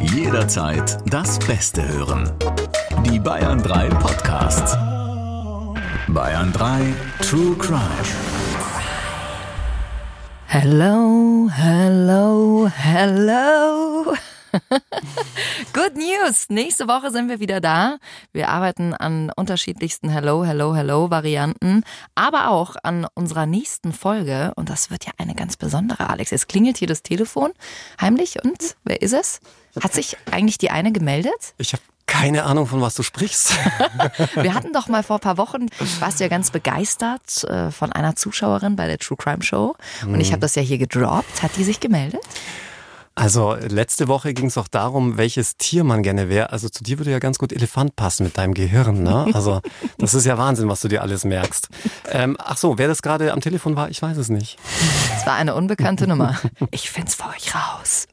Jederzeit das Beste hören. Die Bayern 3 Podcasts. Bayern 3 True Crime. Hello, hello, hello. Good News! Nächste Woche sind wir wieder da. Wir arbeiten an unterschiedlichsten Hello, Hello, Hello Varianten, aber auch an unserer nächsten Folge. Und das wird ja eine ganz besondere, Alex. Es klingelt hier das Telefon heimlich und wer ist es? Hat sich eigentlich die eine gemeldet? Ich habe keine Ahnung, von was du sprichst. Wir hatten doch mal vor ein paar Wochen, warst du ja ganz begeistert äh, von einer Zuschauerin bei der True Crime Show. Und ich habe das ja hier gedroppt. Hat die sich gemeldet? Also letzte Woche ging es auch darum, welches Tier man gerne wäre. Also zu dir würde ja ganz gut Elefant passen mit deinem Gehirn. Ne? Also das ist ja Wahnsinn, was du dir alles merkst. Ähm, ach so, wer das gerade am Telefon war, ich weiß es nicht. Es war eine unbekannte Nummer. Ich find's für euch raus.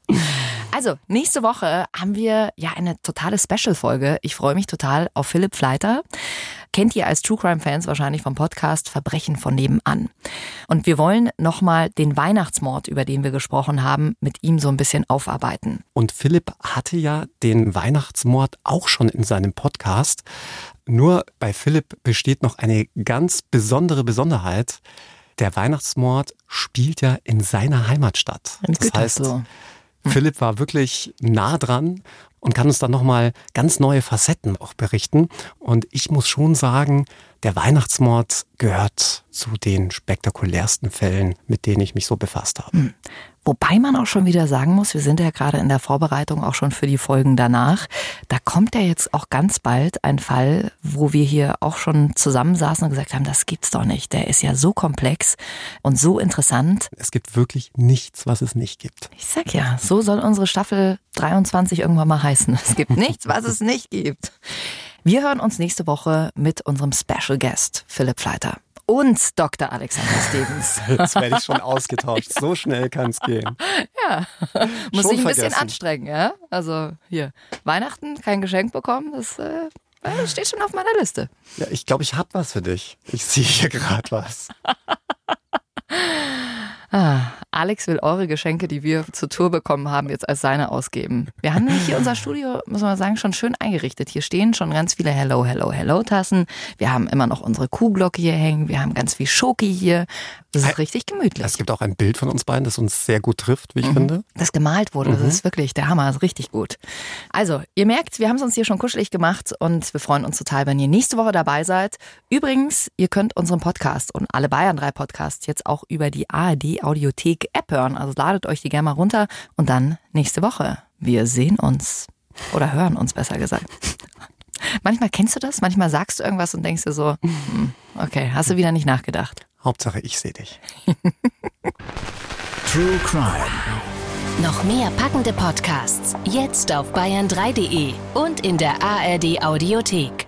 Also, nächste Woche haben wir ja eine totale Special-Folge. Ich freue mich total auf Philipp Fleiter. Kennt ihr als True Crime Fans wahrscheinlich vom Podcast Verbrechen von nebenan. Und wir wollen nochmal den Weihnachtsmord, über den wir gesprochen haben, mit ihm so ein bisschen aufarbeiten. Und Philipp hatte ja den Weihnachtsmord auch schon in seinem Podcast. Nur bei Philipp besteht noch eine ganz besondere Besonderheit. Der Weihnachtsmord spielt ja in seiner Heimatstadt. In Das heißt. Philipp war wirklich nah dran und kann uns dann nochmal ganz neue Facetten auch berichten. Und ich muss schon sagen, der Weihnachtsmord gehört zu den spektakulärsten Fällen, mit denen ich mich so befasst habe. Wobei man auch schon wieder sagen muss, wir sind ja gerade in der Vorbereitung auch schon für die Folgen danach. Da kommt ja jetzt auch ganz bald ein Fall, wo wir hier auch schon zusammensaßen und gesagt haben, das gibt's doch nicht. Der ist ja so komplex und so interessant. Es gibt wirklich nichts, was es nicht gibt. Ich sag ja, so soll unsere Staffel 23 irgendwann mal heißen. Es gibt nichts, was es nicht gibt. Wir hören uns nächste Woche mit unserem Special Guest, Philipp Fleiter. Und Dr. Alexander Stevens. Jetzt werde ich schon ausgetauscht. So schnell kann es gehen. Ja, muss Schon sich ein bisschen vergessen. anstrengen, ja? Also hier, Weihnachten, kein Geschenk bekommen, das äh, äh, steht schon auf meiner Liste. Ja, ich glaube, ich habe was für dich. Ich sehe hier gerade was. Ah, Alex will eure Geschenke, die wir zur Tour bekommen haben, jetzt als seine ausgeben. Wir haben nämlich hier unser Studio, muss man sagen, schon schön eingerichtet. Hier stehen schon ganz viele Hello, Hello, Hello Tassen. Wir haben immer noch unsere Kuhglocke hier hängen. Wir haben ganz viel Schoki hier. Das ist richtig gemütlich. Es gibt auch ein Bild von uns beiden, das uns sehr gut trifft, wie ich finde. das gemalt wurde. Das ist wirklich der Hammer, das ist richtig gut. Also, ihr merkt, wir haben es uns hier schon kuschelig gemacht und wir freuen uns total, wenn ihr nächste Woche dabei seid. Übrigens, ihr könnt unseren Podcast und alle Bayern 3 Podcasts jetzt auch über die ARD Audiothek App hören. Also ladet euch die gerne mal runter und dann nächste Woche. Wir sehen uns. Oder hören uns besser gesagt. Manchmal kennst du das, manchmal sagst du irgendwas und denkst dir so, hm, okay, hast du wieder nicht nachgedacht. Hauptsache, ich sehe dich. True Crime. Noch mehr packende Podcasts jetzt auf bayern3.de und in der ARD Audiothek.